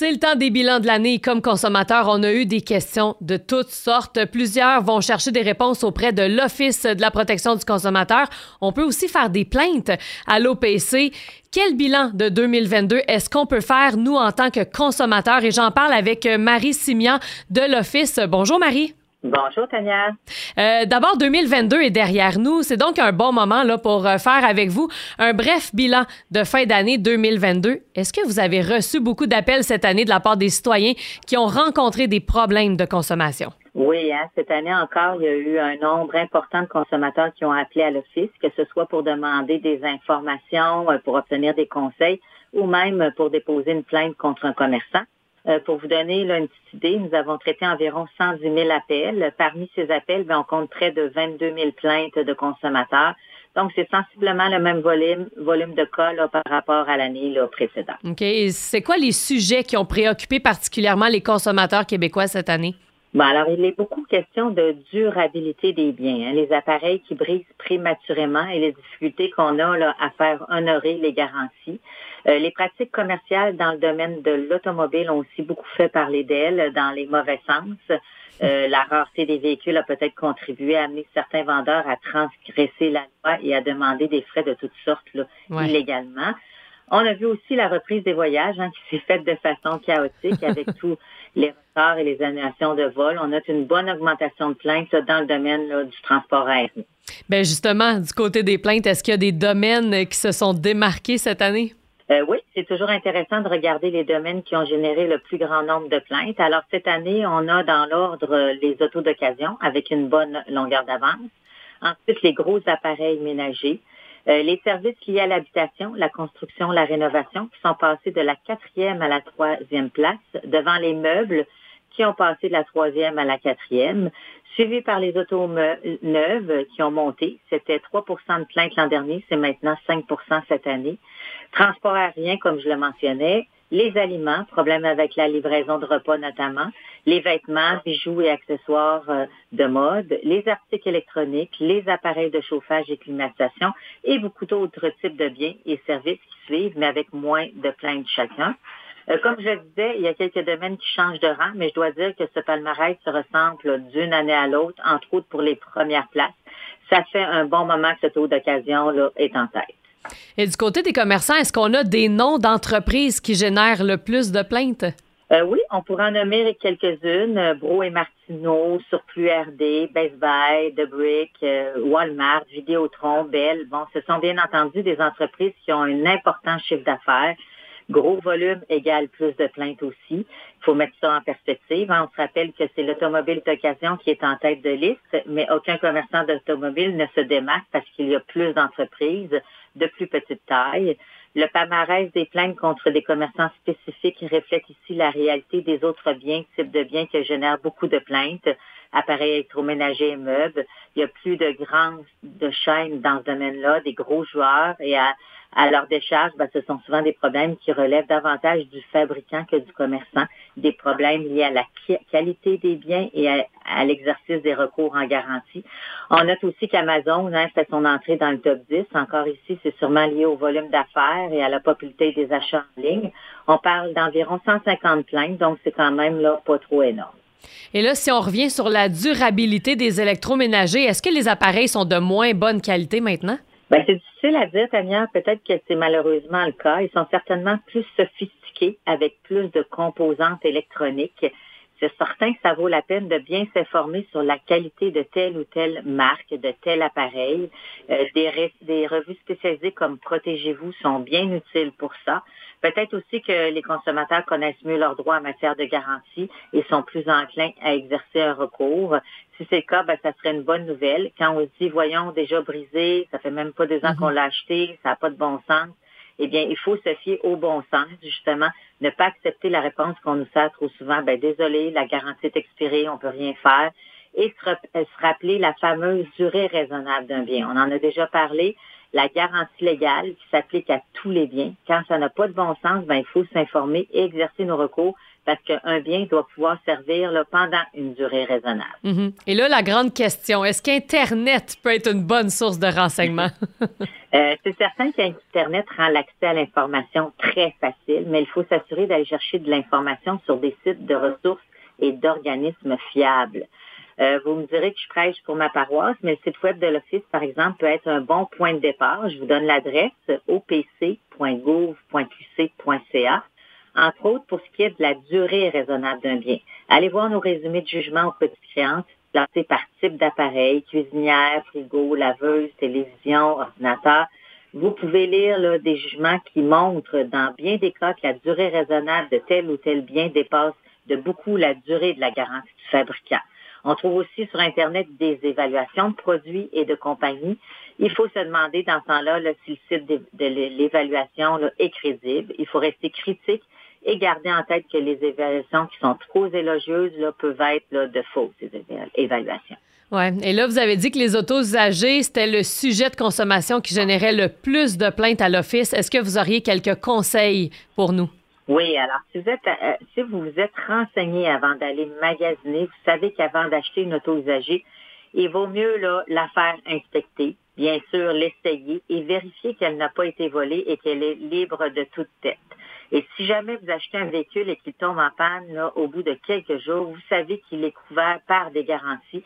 C'est le temps des bilans de l'année. Comme consommateur, on a eu des questions de toutes sortes. Plusieurs vont chercher des réponses auprès de l'Office de la protection du consommateur. On peut aussi faire des plaintes à l'OPC. Quel bilan de 2022 est-ce qu'on peut faire, nous, en tant que consommateurs? Et j'en parle avec Marie Simian de l'Office. Bonjour, Marie. Bonjour, Tania. Euh, D'abord, 2022 est derrière nous. C'est donc un bon moment là, pour euh, faire avec vous un bref bilan de fin d'année 2022. Est-ce que vous avez reçu beaucoup d'appels cette année de la part des citoyens qui ont rencontré des problèmes de consommation? Oui, hein, cette année encore, il y a eu un nombre important de consommateurs qui ont appelé à l'Office, que ce soit pour demander des informations, euh, pour obtenir des conseils ou même pour déposer une plainte contre un commerçant. Euh, pour vous donner là, une petite idée, nous avons traité environ 110 000 appels. Parmi ces appels, bien, on compte près de 22 000 plaintes de consommateurs. Donc, c'est sensiblement le même volume, volume de cas là, par rapport à l'année précédente. OK. C'est quoi les sujets qui ont préoccupé particulièrement les consommateurs québécois cette année? Bon, alors, il est beaucoup question de durabilité des biens, hein, les appareils qui brisent prématurément et les difficultés qu'on a là, à faire honorer les garanties. Euh, les pratiques commerciales dans le domaine de l'automobile ont aussi beaucoup fait parler d'elles dans les mauvais sens. Euh, la rareté des véhicules a peut-être contribué à amener certains vendeurs à transgresser la loi et à demander des frais de toutes sortes là, illégalement. On a vu aussi la reprise des voyages hein, qui s'est faite de façon chaotique avec tous les retards et les annulations de vol. On a une bonne augmentation de plaintes dans le domaine du transport aérien. Bien justement, du côté des plaintes, est-ce qu'il y a des domaines qui se sont démarqués cette année? Euh, oui, c'est toujours intéressant de regarder les domaines qui ont généré le plus grand nombre de plaintes. Alors cette année, on a dans l'ordre les autos d'occasion avec une bonne longueur d'avance. Ensuite, les gros appareils ménagers. Euh, les services liés à l'habitation, la construction, la rénovation, qui sont passés de la quatrième à la troisième place, devant les meubles, qui ont passé de la troisième à la quatrième, suivi par les autos neuves qui ont monté. C'était 3% de plaintes l'an dernier, c'est maintenant 5% cette année. Transport aérien, comme je le mentionnais, les aliments, problème avec la livraison de repas notamment, les vêtements, bijoux et accessoires euh, de mode, les articles électroniques, les appareils de chauffage et climatisation et beaucoup d'autres types de biens et services qui suivent, mais avec moins de plaintes chacun. Euh, comme je disais, il y a quelques domaines qui changent de rang, mais je dois dire que ce palmarès se ressemble d'une année à l'autre, entre autres pour les premières places. Ça fait un bon moment que ce taux d'occasion est en tête. Et du côté des commerçants, est-ce qu'on a des noms d'entreprises qui génèrent le plus de plaintes? Euh, oui, on pourrait en nommer quelques-unes. Euh, Bro et Martineau, Surplus RD, Best Buy, The Brick, euh, Walmart, Vidéotron, Bell. Bon, ce sont bien entendu des entreprises qui ont un important chiffre d'affaires. Gros volume égale plus de plaintes aussi. Il faut mettre ça en perspective. On se rappelle que c'est l'automobile d'occasion qui est en tête de liste, mais aucun commerçant d'automobile ne se démarque parce qu'il y a plus d'entreprises de plus petite taille. Le palmarès des plaintes contre des commerçants spécifiques reflète ici la réalité des autres biens, types de biens qui génèrent beaucoup de plaintes, appareils électroménagers et meubles. Il y a plus de grandes de chaînes dans ce domaine-là, des gros joueurs et à, à leur décharge, ben, ce sont souvent des problèmes qui relèvent davantage du fabricant que du commerçant, des problèmes liés à la qualité des biens et à, l'exercice des recours en garantie. On note aussi qu'Amazon hein, fait son entrée dans le top 10. Encore ici, c'est sûrement lié au volume d'affaires et à la popularité des achats en ligne. On parle d'environ 150 plaintes, donc c'est quand même là pas trop énorme. Et là, si on revient sur la durabilité des électroménagers, est-ce que les appareils sont de moins bonne qualité maintenant? Ben, c'est difficile à dire, Tania. Peut-être que c'est malheureusement le cas. Ils sont certainement plus sophistiqués avec plus de composantes électroniques. C'est certain que ça vaut la peine de bien s'informer sur la qualité de telle ou telle marque, de tel appareil. Euh, des, des revues spécialisées comme Protégez-vous sont bien utiles pour ça. Peut-être aussi que les consommateurs connaissent mieux leurs droits en matière de garantie et sont plus enclins à exercer un recours. Si c'est le cas, ben, ça serait une bonne nouvelle. Quand on se dit, voyons, déjà brisé, ça fait même pas deux ans mm-hmm. qu'on l'a acheté, ça n'a pas de bon sens, eh bien, il faut se fier au bon sens, justement, ne pas accepter la réponse qu'on nous sert trop souvent, ben désolé, la garantie est expirée, on peut rien faire, et se, se rappeler la fameuse durée raisonnable d'un bien. On en a déjà parlé la garantie légale qui s'applique à tous les biens. Quand ça n'a pas de bon sens, ben, il faut s'informer et exercer nos recours parce qu'un bien doit pouvoir servir là, pendant une durée raisonnable. Mhm. Et là, la grande question, est-ce qu'Internet peut être une bonne source de renseignement? euh, c'est certain qu'Internet rend l'accès à l'information très facile, mais il faut s'assurer d'aller chercher de l'information sur des sites de ressources et d'organismes fiables. Euh, vous me direz que je prêche pour ma paroisse, mais le site web de l'Office, par exemple, peut être un bon point de départ. Je vous donne l'adresse opc.gouv.qc.ca entre autres pour ce qui est de la durée raisonnable d'un bien. Allez voir nos résumés de jugement aux petites créances classés par type d'appareil, cuisinière, frigo, laveuse, télévision, ordinateur. Vous pouvez lire des jugements qui montrent dans bien des cas que la durée raisonnable de tel ou tel bien dépasse de beaucoup la durée de la garantie du fabricant. On trouve aussi sur Internet des évaluations de produits et de compagnies. Il faut se demander dans ce temps-là si le site de, l'évaluation est crédible. Il faut rester critique et garder en tête que les évaluations qui sont trop élogieuses là, peuvent être là, de fausses évaluations. Ouais. Et là, vous avez dit que les autos usagées, c'était le sujet de consommation qui générait le plus de plaintes à l'Office. Est-ce que vous auriez quelques conseils pour nous? Oui, alors si vous êtes euh, si vous vous êtes renseigné avant d'aller magasiner, vous savez qu'avant d'acheter une auto usagée, il vaut mieux là, la faire inspecter, bien sûr l'essayer et vérifier qu'elle n'a pas été volée et qu'elle est libre de toute tête. Et si jamais vous achetez un véhicule et qu'il tombe en panne au bout de quelques jours, vous savez qu'il est couvert par des garanties.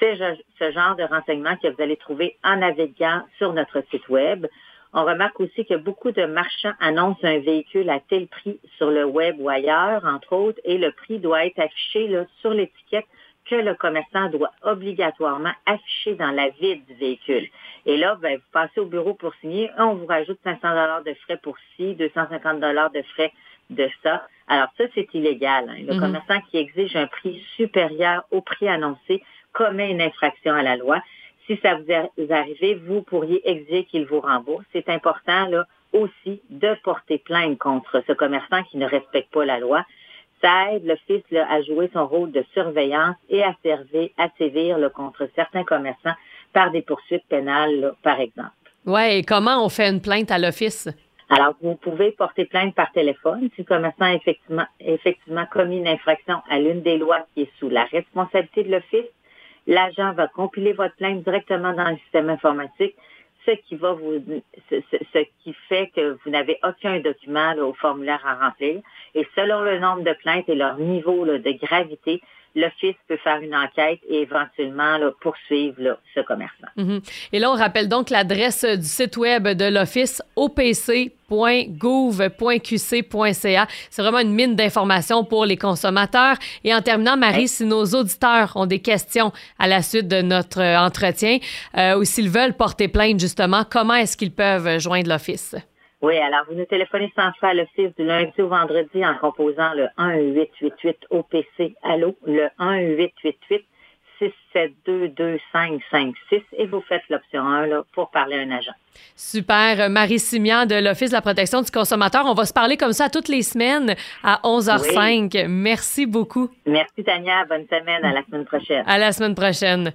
C'est ce genre de renseignements que vous allez trouver en naviguant sur notre site Web. On remarque aussi que beaucoup de marchands annoncent un véhicule à tel prix sur le web ou ailleurs, entre autres, et le prix doit être affiché sur l'étiquette que le commerçant doit obligatoirement afficher dans la vide du véhicule. Et là, ben, vous passez au bureau pour signer, on vous rajoute 500 dollars de frais pour ci, 250 dollars de frais de ça. Alors ça, c'est illégal. Hein. Le mhm. commerçant qui exige un prix supérieur au prix annoncé commet une infraction à la loi. Si ça vous arrive, vous pourriez exiger qu'il vous rembourse. C'est important là aussi de porter plainte contre ce commerçant qui ne respecte pas la loi aide l'Office à jouer son rôle de surveillance et à, servir, à sévir contre certains commerçants par des poursuites pénales, par exemple. Oui, et comment on fait une plainte à l'Office? Alors, vous pouvez porter plainte par téléphone si le commerçant a effectivement, effectivement commis une infraction à l'une des lois qui est sous la responsabilité de l'Office. L'agent va compiler votre plainte directement dans le système informatique ce qui va vous, ce, qui fait que vous n'avez aucun document au formulaire à remplir. Et selon le nombre de plaintes et leur niveau de gravité, l'Office peut faire une enquête et éventuellement poursuivre ce commerçant. Mhm. Et là, on rappelle donc l'adresse du site web de l'Office opc.gouv.qc.ca. C'est vraiment une mine d'informations pour les consommateurs. Et en terminant, Marie, si nos auditeurs ont des questions à la suite de notre entretien euh, ou s'ils veulent porter plainte, justement, comment est-ce qu'ils peuvent joindre l'Office? Oui, alors vous nous téléphonez sans frais à l'office du lundi au vendredi en composant le 1-888 OPC Allo, le 1-888 6722556 et vous faites l'option 1 là, pour parler à un agent. Super. Marie Simian de l'Office de la protection du consommateur. On va se parler comme ça toutes les semaines à 11h05. Merci beaucoup. Merci Tania. Bonne semaine. À la semaine prochaine. À la semaine prochaine.